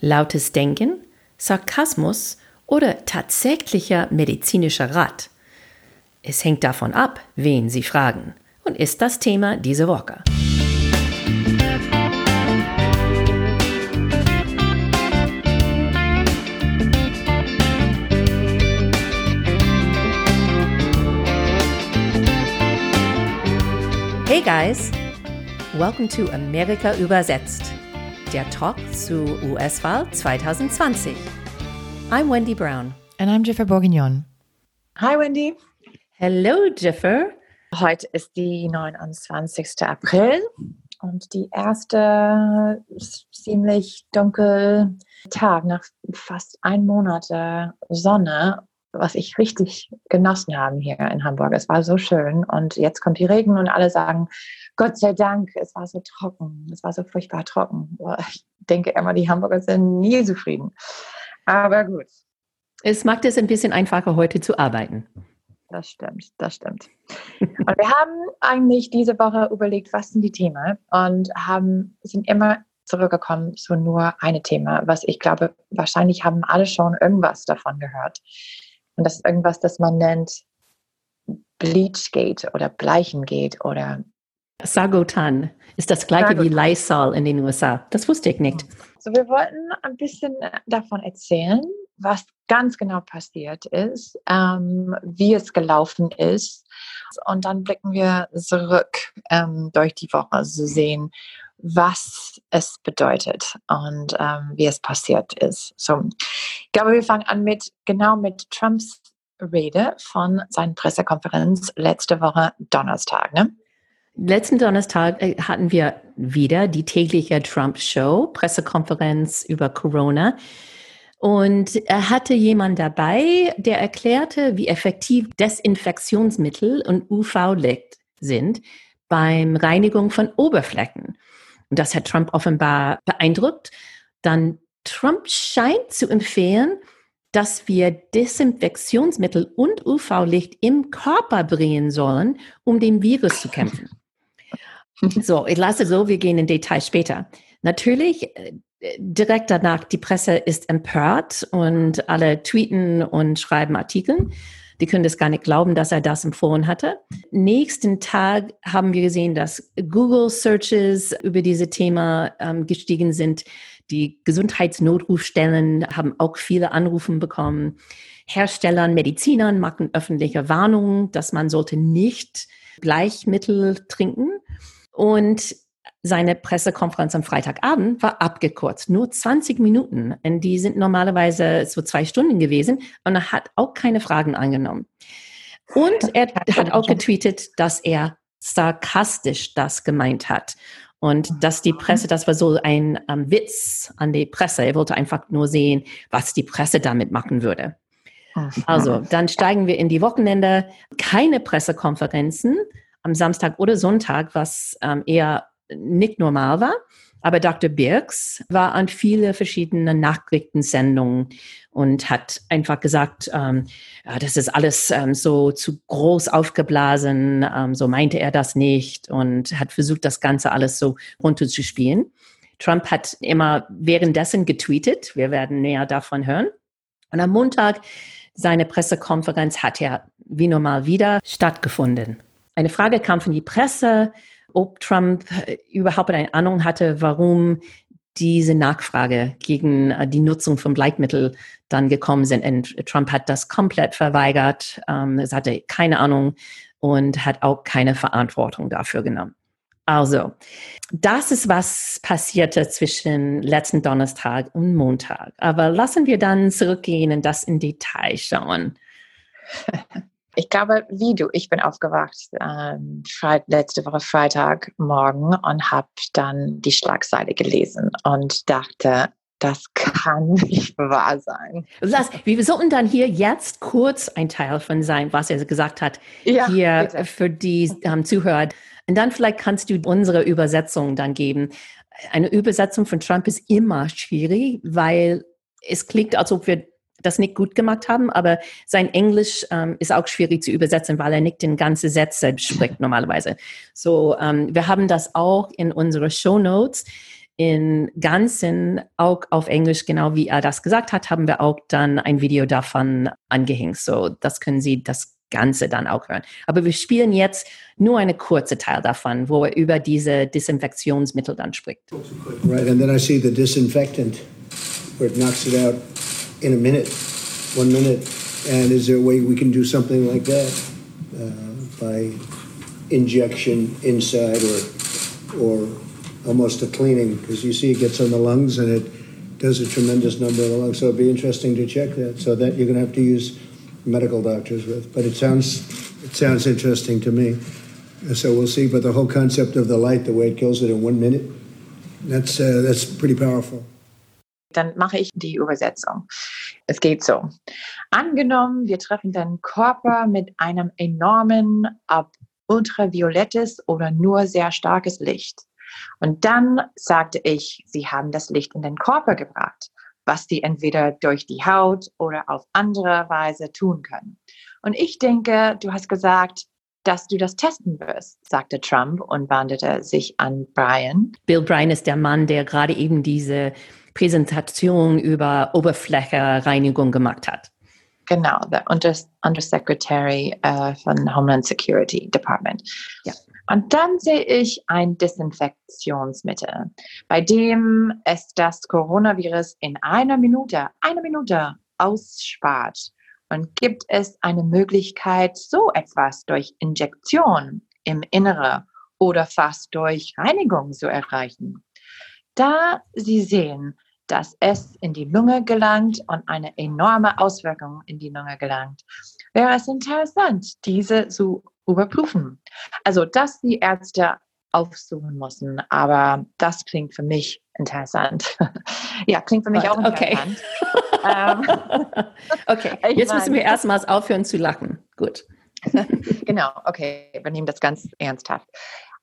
lautes Denken, Sarkasmus oder tatsächlicher medizinischer Rat? Es hängt davon ab, wen Sie fragen und ist das Thema diese Woche. Hey guys, welcome to Amerika übersetzt, der Talk zu US-Wahl 2020. I'm Wendy Brown. And I'm Jiffer Bourguignon. Hi Wendy. Hello Jiffer. Heute ist die 29. April und die erste ziemlich dunkel Tag nach fast einem Monat Sonne was ich richtig genossen habe hier in Hamburg. Es war so schön und jetzt kommt die Regen und alle sagen, Gott sei Dank, es war so trocken, es war so furchtbar trocken. Ich denke immer, die Hamburger sind nie zufrieden. Aber gut. Es macht es ein bisschen einfacher, heute zu arbeiten. Das stimmt, das stimmt. und wir haben eigentlich diese Woche überlegt, was sind die Themen und haben, sind immer zurückgekommen zu nur einem Thema, was ich glaube, wahrscheinlich haben alle schon irgendwas davon gehört. Und das ist irgendwas, das man nennt Bleachgate oder Bleichengate oder Sagotan ist das gleiche Sagotan. wie Lysol in den USA. Das wusste ich nicht. So, wir wollten ein bisschen davon erzählen, was ganz genau passiert ist, ähm, wie es gelaufen ist. Und dann blicken wir zurück ähm, durch die Woche, zu sehen, was es bedeutet und ähm, wie es passiert ist. So, ich glaube, wir fangen an mit genau mit Trumps Rede von seiner Pressekonferenz letzte Woche Donnerstag. Ne? Letzten Donnerstag äh, hatten wir wieder die tägliche Trump-Show, Pressekonferenz über Corona. Und er hatte jemand dabei, der erklärte, wie effektiv Desinfektionsmittel und UV-Licht sind beim Reinigung von Oberflächen. Und das hat Trump offenbar beeindruckt. Dann Trump scheint zu empfehlen, dass wir Desinfektionsmittel und UV-Licht im Körper bringen sollen, um dem Virus zu kämpfen. So, ich lasse so, wir gehen in Detail später. Natürlich, äh, direkt danach, die Presse ist empört und alle tweeten und schreiben Artikel. Die können das gar nicht glauben, dass er das empfohlen hatte. Nächsten Tag haben wir gesehen, dass Google Searches über diese Thema ähm, gestiegen sind. Die Gesundheitsnotrufstellen haben auch viele Anrufe bekommen. Herstellern, Medizinern machen öffentliche Warnungen, dass man sollte nicht Bleichmittel trinken. Und seine Pressekonferenz am Freitagabend war abgekürzt, nur 20 Minuten. Und die sind normalerweise so zwei Stunden gewesen und er hat auch keine Fragen angenommen. Und er hat auch getweetet, dass er sarkastisch das gemeint hat. Und dass die Presse, das war so ein ähm, Witz an die Presse. Er wollte einfach nur sehen, was die Presse damit machen würde. Also, dann steigen wir in die Wochenende. Keine Pressekonferenzen am Samstag oder Sonntag, was ähm, eher nicht normal war. Aber Dr. Birks war an viele verschiedene Nachrichtensendungen und hat einfach gesagt, ähm, das ist alles ähm, so zu groß aufgeblasen, ähm, so meinte er das nicht und hat versucht, das Ganze alles so runterzuspielen. Trump hat immer währenddessen getweetet, wir werden näher davon hören. Und am Montag, seine Pressekonferenz hat ja wie normal wieder stattgefunden. Eine Frage kam von die Presse, ob Trump äh, überhaupt eine Ahnung hatte, warum diese Nachfrage gegen äh, die Nutzung von Bleitmittel dann gekommen sind. Und Trump hat das komplett verweigert. Ähm, es hatte keine Ahnung und hat auch keine Verantwortung dafür genommen. Also, das ist, was passierte zwischen letzten Donnerstag und Montag. Aber lassen wir dann zurückgehen und das in Detail schauen. Ich glaube, wie du, ich bin aufgewacht ähm, letzte Woche Freitagmorgen und habe dann die Schlagseite gelesen und dachte, das kann nicht wahr sein. Lass, wir sollten dann hier jetzt kurz ein Teil von sein, was er gesagt hat, ja, hier bitte. für die ähm, Zuhörer. Und dann vielleicht kannst du unsere Übersetzung dann geben. Eine Übersetzung von Trump ist immer schwierig, weil es klingt, als ob wir das nicht gut gemacht haben, aber sein Englisch ähm, ist auch schwierig zu übersetzen, weil er nicht den ganzen Sätze spricht normalerweise. So, ähm, wir haben das auch in unsere Show Notes in Ganzen, auch auf Englisch, genau wie er das gesagt hat, haben wir auch dann ein Video davon angehängt. So, das können Sie das Ganze dann auch hören. Aber wir spielen jetzt nur eine kurze Teil davon, wo er über diese Desinfektionsmittel dann spricht. Right, and then I see the disinfectant where it knocks it out in a minute, one minute. And is there a way we can do something like that uh, by injection inside or or almost a cleaning? Because you see, it gets on the lungs and it does a tremendous number of the lungs. So it'd be interesting to check that. So that you're going to have to use medical doctors with. But it sounds it sounds interesting to me. So we'll see. But the whole concept of the light, the way it kills it in one minute, that's uh, that's pretty powerful. Dann mache ich die Übersetzung. Es geht so. Angenommen, wir treffen deinen Körper mit einem enormen, ab ultraviolettes oder nur sehr starkes Licht. Und dann sagte ich, sie haben das Licht in den Körper gebracht was die entweder durch die Haut oder auf andere Weise tun können. Und ich denke, du hast gesagt, dass du das testen wirst, sagte Trump und wandte sich an Brian. Bill Bryan ist der Mann, der gerade eben diese Präsentation über Oberflächereinigung gemacht hat. Genau, der Undersecretary uh, von Homeland Security Department. Ja. Und dann sehe ich ein Desinfektionsmittel, bei dem es das Coronavirus in einer Minute, eine Minute ausspart. Und gibt es eine Möglichkeit, so etwas durch Injektion im Innere oder fast durch Reinigung zu erreichen? Da Sie sehen, dass es in die Lunge gelangt und eine enorme Auswirkung in die Lunge gelangt, wäre es interessant, diese zu überprüfen. Also, dass die Ärzte aufsuchen müssen, aber das klingt für mich interessant. ja, klingt für mich auch interessant. Okay, okay. jetzt müssen wir erstmals aufhören zu lachen. Gut. genau, okay, wir nehmen das ganz ernsthaft.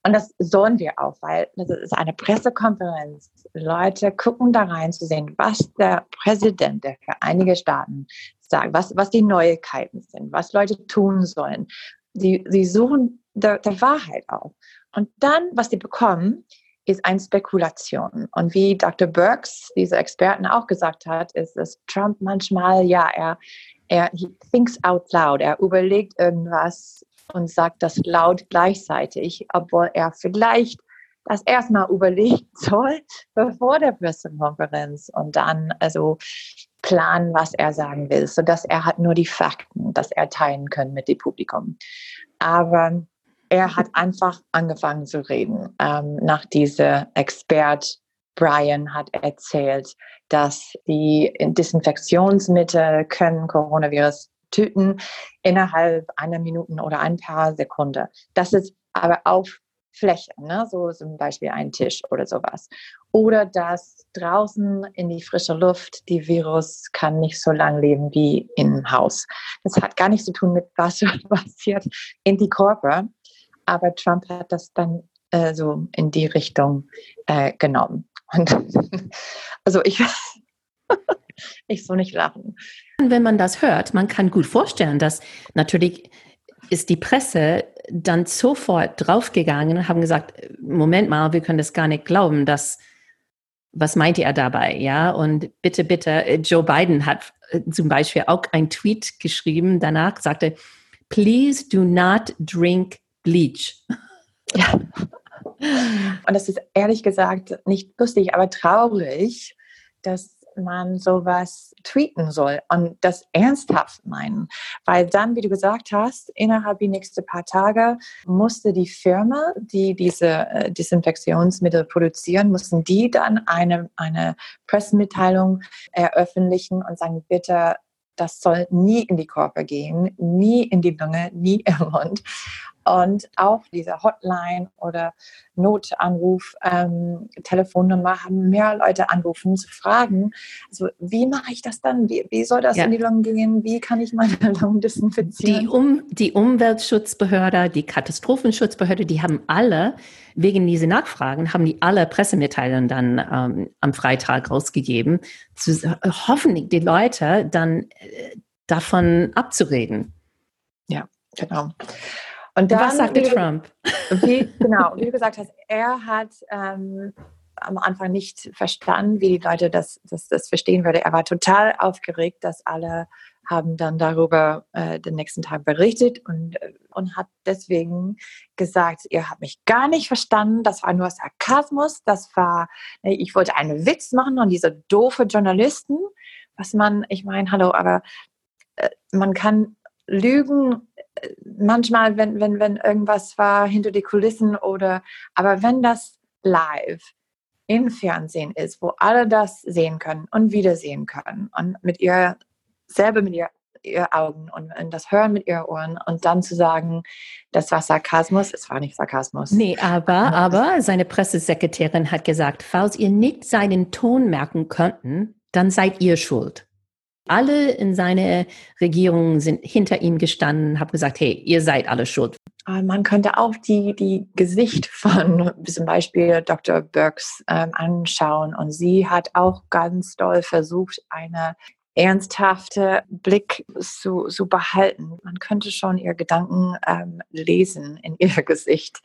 Und das sollen wir auch, weil das ist eine Pressekonferenz. Leute gucken da rein zu sehen, was der Präsident der Vereinigten Staaten sagt, was, was die Neuigkeiten sind, was Leute tun sollen, sie, sie suchen der, der Wahrheit auf. Und dann, was sie bekommen, ist eine Spekulation. Und wie Dr. Burks, diese Experten auch gesagt hat, ist, dass Trump manchmal, ja, er, er thinks out loud, er überlegt irgendwas und sagt das laut gleichzeitig, obwohl er vielleicht das erstmal überlegen soll, bevor der Pressekonferenz und dann also planen, was er sagen will, sodass er hat nur die Fakten, dass er teilen kann mit dem Publikum. Aber er hat einfach angefangen zu reden. Ähm, nach dieser Expert Brian hat erzählt, dass die Desinfektionsmittel können Coronavirus töten innerhalb einer Minute oder ein paar Sekunden. Das ist aber auf Fläche, ne? so zum Beispiel ein Tisch oder sowas. Oder dass draußen in die frische Luft die Virus kann nicht so lange leben wie im Haus. Das hat gar nichts zu tun mit was passiert in die Körper. Aber Trump hat das dann äh, so in die Richtung äh, genommen. Und also ich, ich soll nicht lachen. Wenn man das hört, man kann gut vorstellen, dass natürlich ist die Presse dann sofort draufgegangen und haben gesagt, Moment mal, wir können das gar nicht glauben, dass was meinte er dabei? Ja, und bitte, bitte, Joe Biden hat äh, zum Beispiel auch ein Tweet geschrieben, danach sagte, please do not drink bleach. Ja. Und das ist ehrlich gesagt nicht lustig, aber traurig, dass man sowas tweeten soll und das ernsthaft meinen. Weil dann, wie du gesagt hast, innerhalb der nächsten paar Tage musste die Firma, die diese äh, Desinfektionsmittel produzieren, mussten die dann eine, eine Pressemitteilung eröffentlichen und sagen, bitte das soll nie in die Körper gehen, nie in die Lunge, nie im Mund. Und auch diese Hotline oder Notanruf, ähm, Telefonnummer haben mehr Leute anrufen zu fragen, also wie mache ich das dann? Wie, wie soll das ja. in die Lungen gehen? Wie kann ich meine Lungen desinfizieren? Die, um, die Umweltschutzbehörde, die Katastrophenschutzbehörde, die haben alle, wegen dieser Nachfragen, haben die alle Pressemitteilungen dann ähm, am Freitag rausgegeben, zu, hoffentlich die Leute dann äh, davon abzureden. Ja, genau. Und dann, Was sagte wie, Trump? Wie, genau, wie du gesagt hast, er hat ähm, am Anfang nicht verstanden, wie die Leute das, das, das verstehen würden. Er war total aufgeregt, dass alle haben dann darüber äh, den nächsten Tag berichtet und, äh, und hat deswegen gesagt, ihr habt mich gar nicht verstanden, das war nur Sarkasmus, das war, ich wollte einen Witz machen und diese doofe Journalisten, was man, ich meine, hallo, aber äh, man kann lügen manchmal, wenn, wenn, wenn irgendwas war hinter die Kulissen oder, aber wenn das live im Fernsehen ist, wo alle das sehen können und wiedersehen können und mit ihr selber mit ihr, ihr Augen und, und, das Hören mit ihren Ohren und dann zu sagen, das war Sarkasmus, es war nicht Sarkasmus. Nee, aber, aber seine Pressesekretärin hat gesagt, falls ihr nicht seinen Ton merken könnten, dann seid ihr schuld. Alle in seiner Regierung sind hinter ihm gestanden, haben gesagt, hey, ihr seid alle schuld. Man könnte auch die, die Gesicht von zum Beispiel Dr. Burks ähm, anschauen und sie hat auch ganz doll versucht, eine ernsthafte Blick zu, zu behalten. Man könnte schon ihr Gedanken ähm, lesen in ihr Gesicht.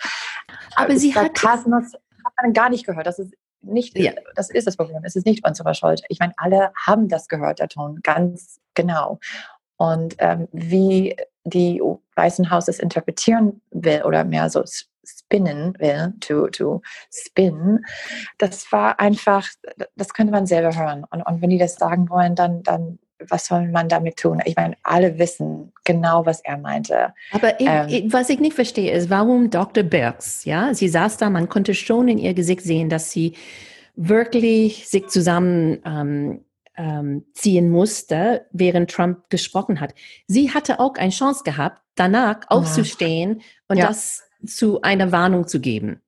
Aber sie hat Sarkasmus hat man gar nicht gehört. Das ist nicht, ja. das ist das Problem. Es ist nicht unsere Schuld. Ich meine, alle haben das gehört, der Ton, ganz genau. Und ähm, wie die Weißen Haus es interpretieren will oder mehr so spinnen will, to, to spin, das war einfach, das könnte man selber hören. Und, und wenn die das sagen wollen, dann, dann was soll man damit tun? Ich meine, alle wissen genau, was er meinte. Aber ich, ähm, was ich nicht verstehe, ist, warum Dr. Birks, ja, sie saß da, man konnte schon in ihr Gesicht sehen, dass sie wirklich sich zusammen ähm, ähm, ziehen musste, während Trump gesprochen hat. Sie hatte auch eine Chance gehabt, danach aufzustehen und ja. das zu einer Warnung zu geben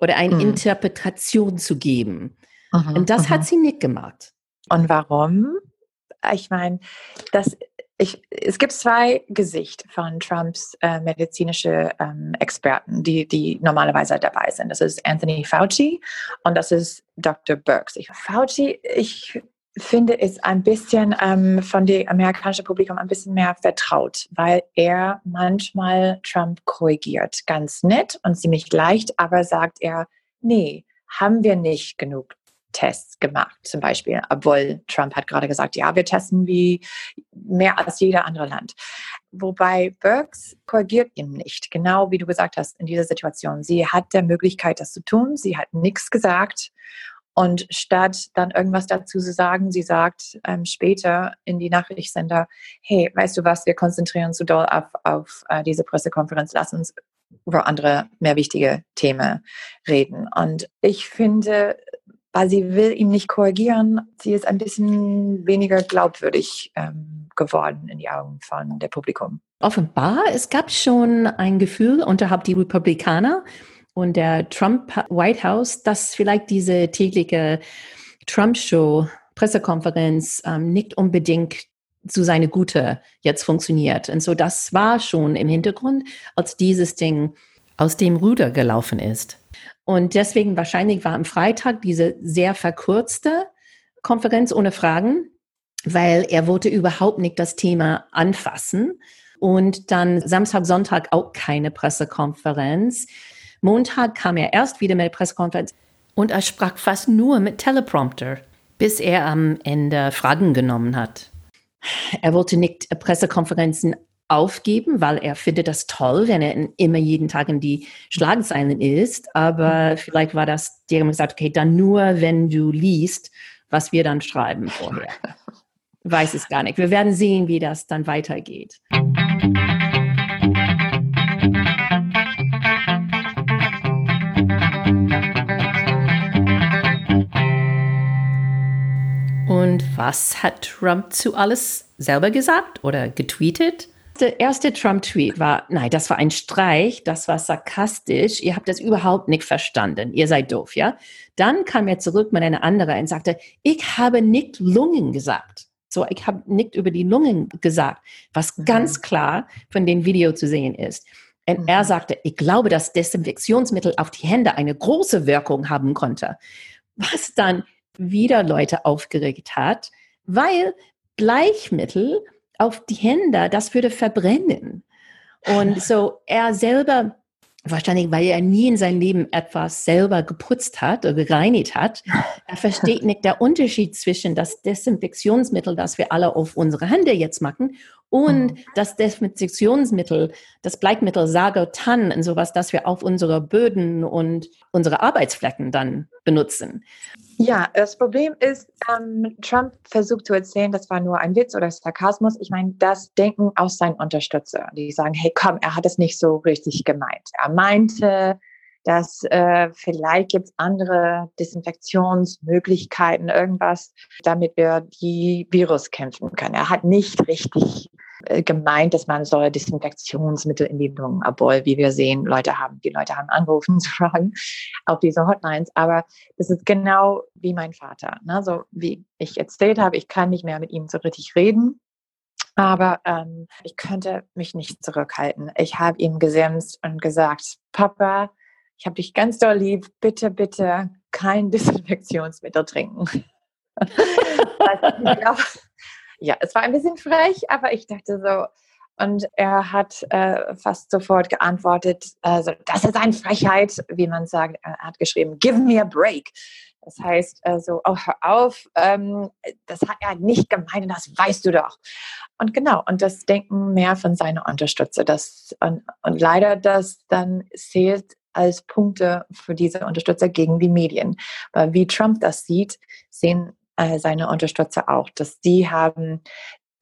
oder eine mhm. Interpretation zu geben. Mhm, und das mhm. hat sie nicht gemacht. Und warum? Ich meine, das, ich, es gibt zwei Gesichter von Trumps äh, medizinische ähm, Experten, die, die normalerweise dabei sind. Das ist Anthony Fauci und das ist Dr. Burks. Ich, Fauci, ich finde, ist ein bisschen ähm, von dem amerikanischen Publikum ein bisschen mehr vertraut, weil er manchmal Trump korrigiert. Ganz nett und ziemlich leicht, aber sagt er, nee, haben wir nicht genug Tests gemacht, zum Beispiel, obwohl Trump hat gerade gesagt, ja, wir testen wie mehr als jeder andere Land. Wobei Burks korrigiert ihn nicht, genau wie du gesagt hast in dieser Situation. Sie hat der Möglichkeit, das zu tun. Sie hat nichts gesagt und statt dann irgendwas dazu zu sagen, sie sagt ähm, später in die Nachrichtensender, hey, weißt du was, wir konzentrieren uns so doll auf, auf äh, diese Pressekonferenz, lass uns über andere, mehr wichtige Themen reden. Und ich finde, weil sie will ihn nicht korrigieren, sie ist ein bisschen weniger glaubwürdig ähm, geworden in die Augen von der Publikum. Offenbar, es gab schon ein Gefühl unterhalb die Republikaner, und der Trump White House, dass vielleicht diese tägliche Trump-Show, Pressekonferenz ähm, nicht unbedingt zu seine Gute jetzt funktioniert. Und so das war schon im Hintergrund, als dieses Ding aus dem Ruder gelaufen ist. Und deswegen wahrscheinlich war am Freitag diese sehr verkürzte Konferenz ohne Fragen, weil er wollte überhaupt nicht das Thema anfassen. Und dann Samstag, Sonntag auch keine Pressekonferenz. Montag kam er erst wieder mit der Pressekonferenz und er sprach fast nur mit Teleprompter, bis er am Ende Fragen genommen hat. Er wollte nicht Pressekonferenzen aufgeben, weil er findet das toll, wenn er immer jeden Tag in die Schlagzeilen ist. Aber vielleicht war das, die haben gesagt, okay, dann nur, wenn du liest, was wir dann schreiben vorher. Weiß es gar nicht. Wir werden sehen, wie das dann weitergeht. Und was hat Trump zu alles selber gesagt oder getweetet? Der erste Trump-Tweet war, nein, das war ein Streich, das war sarkastisch, ihr habt das überhaupt nicht verstanden, ihr seid doof, ja? Dann kam er zurück mit einer anderen und sagte, ich habe nicht Lungen gesagt. So, ich habe nicht über die Lungen gesagt, was mhm. ganz klar von dem Video zu sehen ist. Und mhm. er sagte, ich glaube, dass Desinfektionsmittel auf die Hände eine große Wirkung haben konnte. Was dann wieder Leute aufgeregt hat, weil Bleichmittel auf die Hände, das würde verbrennen. Und so er selber wahrscheinlich, weil er nie in seinem Leben etwas selber geputzt hat oder gereinigt hat. Er versteht nicht der Unterschied zwischen das Desinfektionsmittel, das wir alle auf unsere Hände jetzt machen, und mhm. das Desinfektionsmittel, das Bleikmittel Sagotan und sowas, das wir auf unsere Böden und unsere Arbeitsflecken dann benutzen. Ja, das Problem ist, ähm, Trump versucht zu erzählen, das war nur ein Witz oder Sarkasmus. Ich meine, das denken aus seinen Unterstützern. Die sagen, hey, komm, er hat es nicht so richtig gemeint. Er meinte, dass äh, vielleicht gibt es andere Desinfektionsmöglichkeiten, irgendwas, damit wir die Virus kämpfen können. Er hat nicht richtig gemeint, dass man so Desinfektionsmittel in die Lungen abholt, wie wir sehen. Leute haben, die Leute haben angerufen zu fragen auf diese Hotlines. Aber das ist genau wie mein Vater. Ne? So wie ich erzählt habe, ich kann nicht mehr mit ihm so richtig reden. Aber ähm, ich könnte mich nicht zurückhalten. Ich habe ihm gesimst und gesagt, Papa, ich habe dich ganz doll lieb. Bitte, bitte kein Desinfektionsmittel trinken. ich glaube, ja, es war ein bisschen frech, aber ich dachte so, und er hat äh, fast sofort geantwortet, also, das ist eine Frechheit, wie man sagt. Er hat geschrieben, give me a break. Das heißt, also, oh, hör auf, ähm, das hat er nicht gemeint, das weißt du doch. Und genau, und das denken mehr von seinen Unterstützer. Das, und, und leider, das dann zählt als Punkte für diese Unterstützer gegen die Medien. Weil wie Trump das sieht, sehen äh, seine Unterstützer auch, dass die haben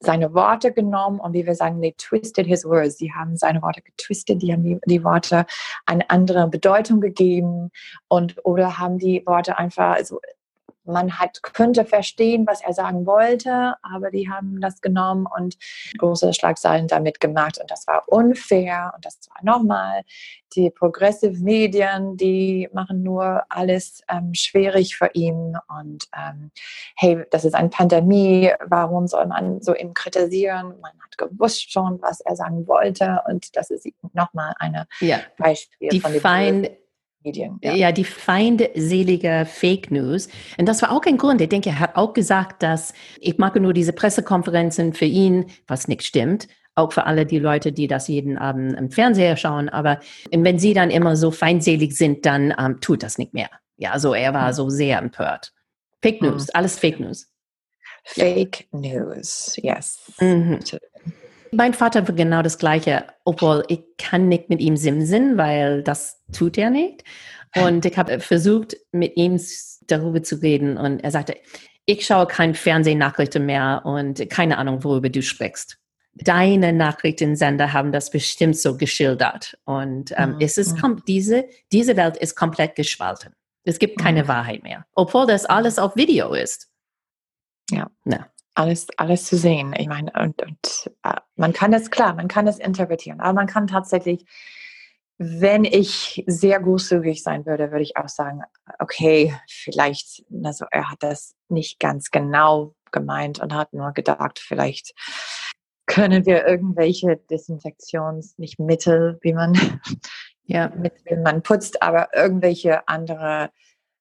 seine Worte genommen und wie wir sagen, they twisted his words. Die haben seine Worte getwistet, die haben die, die Worte eine andere Bedeutung gegeben und oder haben die Worte einfach, also man hat, könnte verstehen, was er sagen wollte, aber die haben das genommen und große Schlagzeilen damit gemacht und das war unfair und das war nochmal. Die Progressive Medien, die machen nur alles ähm, schwierig für ihn und ähm, hey, das ist eine Pandemie, warum soll man so ihn kritisieren? Man hat gewusst schon, was er sagen wollte und das ist nochmal eine ja. Beispiel die von dem Medien. Ja. ja, die feindselige Fake News. Und das war auch ein Grund. Ich denke, er hat auch gesagt, dass ich mache nur diese Pressekonferenzen für ihn, was nicht stimmt. Auch für alle die Leute, die das jeden Abend im Fernseher schauen. Aber wenn sie dann immer so feindselig sind, dann ähm, tut das nicht mehr. Ja, also er war so sehr empört. Fake News, mhm. alles Fake News. Fake News, yes. Mhm. Mein Vater war genau das Gleiche, obwohl ich kann nicht mit ihm simsen, weil das tut er nicht. Und ich habe versucht, mit ihm darüber zu reden und er sagte, ich schaue kein Fernsehnachrichten mehr und keine Ahnung, worüber du sprichst. Deine Nachrichtensender haben das bestimmt so geschildert. Und ähm, mhm. es ist, mhm. diese, diese Welt ist komplett gespalten. Es gibt keine mhm. Wahrheit mehr, obwohl das alles auf Video ist. Ja. ja alles, alles zu sehen. Ich meine, und, und äh, man kann das klar, man kann das interpretieren, aber man kann tatsächlich, wenn ich sehr großzügig sein würde, würde ich auch sagen, okay, vielleicht, also er hat das nicht ganz genau gemeint und hat nur gedacht, vielleicht können wir irgendwelche Desinfektions, nicht Mittel, wie man, ja, mit denen man putzt, aber irgendwelche andere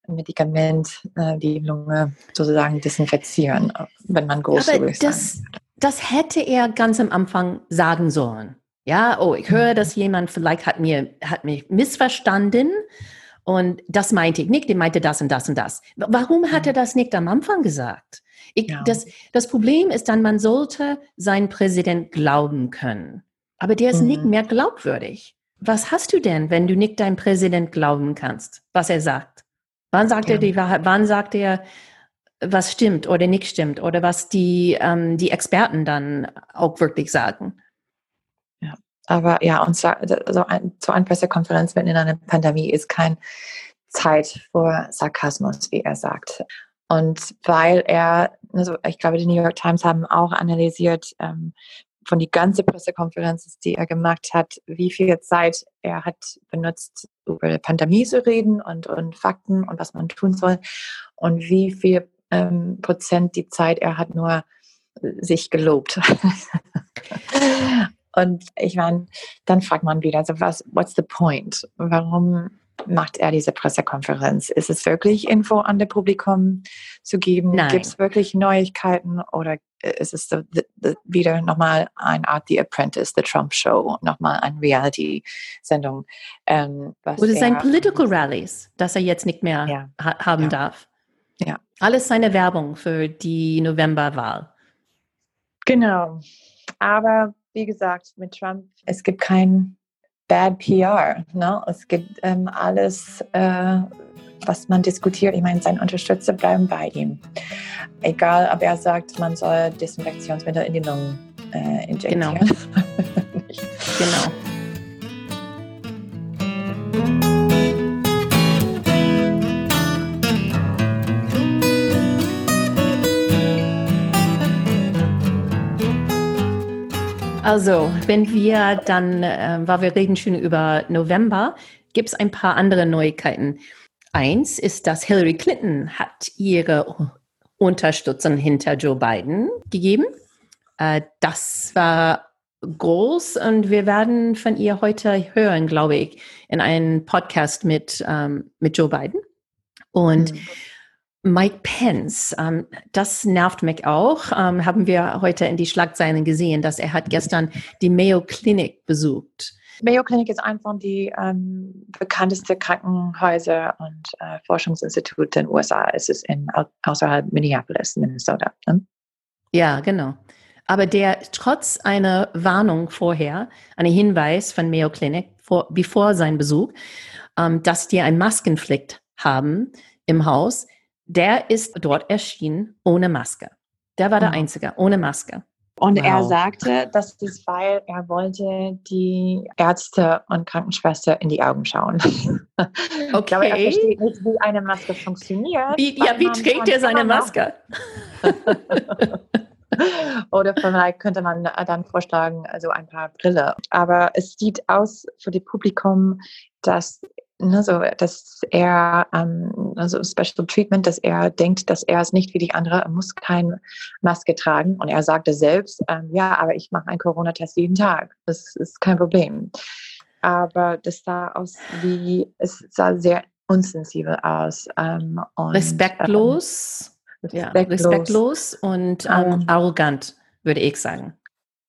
Medikament äh, die Lunge sozusagen desinfizieren, wenn man groß Aber das, das hätte er ganz am Anfang sagen sollen. Ja, oh, ich höre, dass jemand vielleicht hat mir hat mich missverstanden und das meinte ich nicht, der meinte das und das und das. Warum hat er das nicht am Anfang gesagt? Ich, ja. das, das Problem ist dann, man sollte seinen Präsident glauben können. Aber der ist mhm. nicht mehr glaubwürdig. Was hast du denn, wenn du nicht deinem Präsident glauben kannst, was er sagt? Wann sagt ja. er die Wahrheit? Wann sagt er, was stimmt oder nicht stimmt oder was die, ähm, die Experten dann auch wirklich sagen? Ja, aber ja, und so also ein, so eine Pressekonferenz mitten in einer Pandemie ist kein Zeit vor Sarkasmus, wie er sagt. Und weil er, also ich glaube, die New York Times haben auch analysiert, ähm, von die ganze Pressekonferenz, die er gemacht hat, wie viel Zeit er hat benutzt, über die Pandemie zu reden und, und Fakten und was man tun soll und wie viel ähm, Prozent die Zeit er hat nur sich gelobt. und ich meine, dann fragt man wieder, also was, what's the point? Warum macht er diese Pressekonferenz? Ist es wirklich Info an das Publikum zu geben? Gibt es wirklich Neuigkeiten oder ist es the, the, wieder nochmal eine Art The Apprentice, The Trump Show, nochmal eine Reality-Sendung? Ähm, oder sein Political Rallies, das er jetzt nicht mehr ja. ha haben ja. darf. Ja. Alles seine Werbung für die Novemberwahl. Genau. Aber wie gesagt, mit Trump, es gibt kein Bad PR. Ne? Es gibt ähm, alles, äh, was man diskutiert. Ich meine, seine Unterstützer bleiben bei ihm. Egal, ob er sagt, man soll Desinfektionsmittel in die Lungen äh, injizieren. Genau. genau. Also, wenn wir dann, äh, weil wir reden schon über November, gibt es ein paar andere Neuigkeiten. Eins ist, dass Hillary Clinton hat ihre Unterstützung hinter Joe Biden gegeben. Äh, das war groß und wir werden von ihr heute hören, glaube ich, in einem Podcast mit, ähm, mit Joe Biden. Und mhm. Mike Pence, ähm, das nervt mich auch. Ähm, haben wir heute in die Schlagzeilen gesehen, dass er hat gestern die Mayo Clinic besucht. Mayo Clinic ist eines von die ähm, bekannteste Krankenhäuser und äh, Forschungsinstitute in den USA. Es ist in, außerhalb Minneapolis, Minnesota. Ne? Ja, genau. Aber der trotz einer Warnung vorher, einen Hinweis von Mayo Clinic vor, bevor sein Besuch, ähm, dass die ein Maskenpflicht haben im Haus, der ist dort erschienen ohne Maske. Der war der mhm. Einzige, ohne Maske. Und wow. er sagte, das ist, weil er wollte die Ärzte und Krankenschwester in die Augen schauen. Okay. Ich glaube, er versteht nicht, wie eine Maske funktioniert. Wie, ja, wie trägt er seine Maske? Oder vielleicht könnte man dann vorschlagen, also ein paar Brille. Aber es sieht aus für das Publikum, dass ne, so, dass er, ähm, also Special Treatment, dass er denkt, dass er es nicht wie die andere, er muss keine Maske tragen. Und er sagte selbst, ähm, ja, aber ich mache einen Corona-Test jeden Tag. Das ist kein Problem. Aber das sah aus wie, es sah sehr unsensibel aus. Ähm, und, respektlos. Ähm, respektlos. Ja, respektlos und ähm, arrogant, würde ich sagen.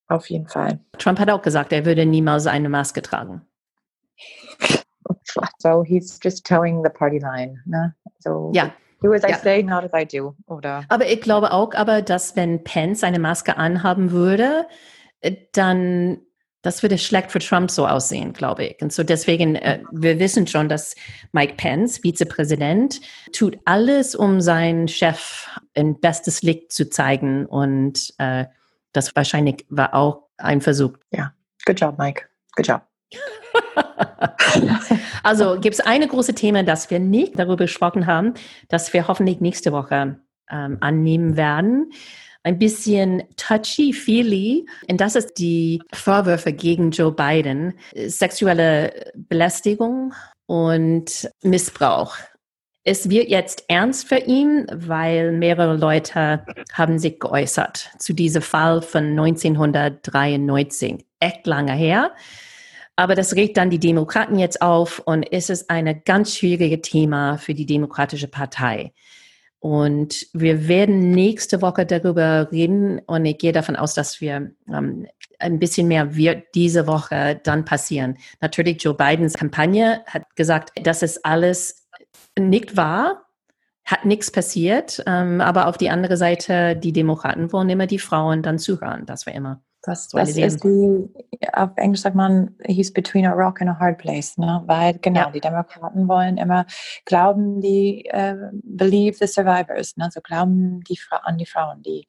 Auf jeden Fall. Trump hat auch gesagt, er würde niemals eine Maske tragen. So he's just towing the party line. Ne? So ja. Do as I ja. say, not as I do. Oder? Aber ich glaube auch, aber dass wenn Pence eine Maske anhaben würde, äh, dann das würde schlecht für Trump so aussehen, glaube ich. Und so deswegen, äh, wir wissen schon, dass Mike Pence, Vizepräsident, tut alles, um seinen Chef in bestes Licht zu zeigen. Und äh, das wahrscheinlich war auch ein Versuch. Ja, good job, Mike. Good job. also gibt es eine große Thema, das wir nicht darüber gesprochen haben, das wir hoffentlich nächste Woche ähm, annehmen werden. Ein bisschen touchy-feely. Und das ist die Vorwürfe gegen Joe Biden. Sexuelle Belästigung und Missbrauch. Es wird jetzt ernst für ihn, weil mehrere Leute haben sich geäußert zu diesem Fall von 1993. Echt lange her. Aber das regt dann die Demokraten jetzt auf und es ist ein ganz schwieriges Thema für die Demokratische Partei. Und wir werden nächste Woche darüber reden und ich gehe davon aus, dass wir ähm, ein bisschen mehr wird diese Woche dann passieren. Natürlich, Joe Bidens Kampagne hat gesagt, das ist alles nicht wahr, hat nichts passiert, ähm, aber auf die andere Seite, die Demokraten wollen immer die Frauen dann zuhören, das war immer. Das, das ist die, auf Englisch sagt man, he's between a rock and a hard place, ne? Weil genau, ja. die Demokraten wollen immer glauben, die uh, believe the survivors, ne? So glauben die an die Frauen, die.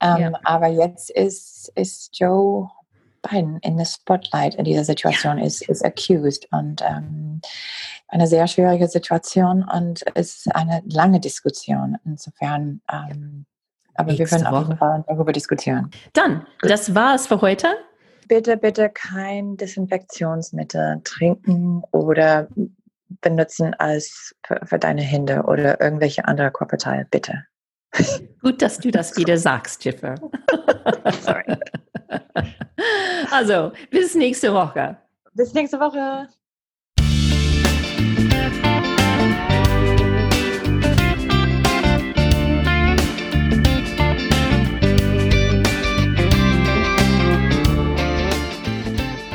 Ähm, ja. Aber jetzt ist, ist Joe Biden in the spotlight in dieser Situation, ja. ist, ist accused und ähm, eine sehr schwierige Situation und es ist eine lange Diskussion. Insofern ähm, aber wir können auf jeden Fall darüber diskutieren. Dann, das war's für heute. Bitte, bitte kein Desinfektionsmittel trinken oder benutzen als für, für deine Hände oder irgendwelche andere Körperteile, bitte. Gut, dass du das wieder sagst, Jiffer. Sorry. Also, bis nächste Woche. Bis nächste Woche.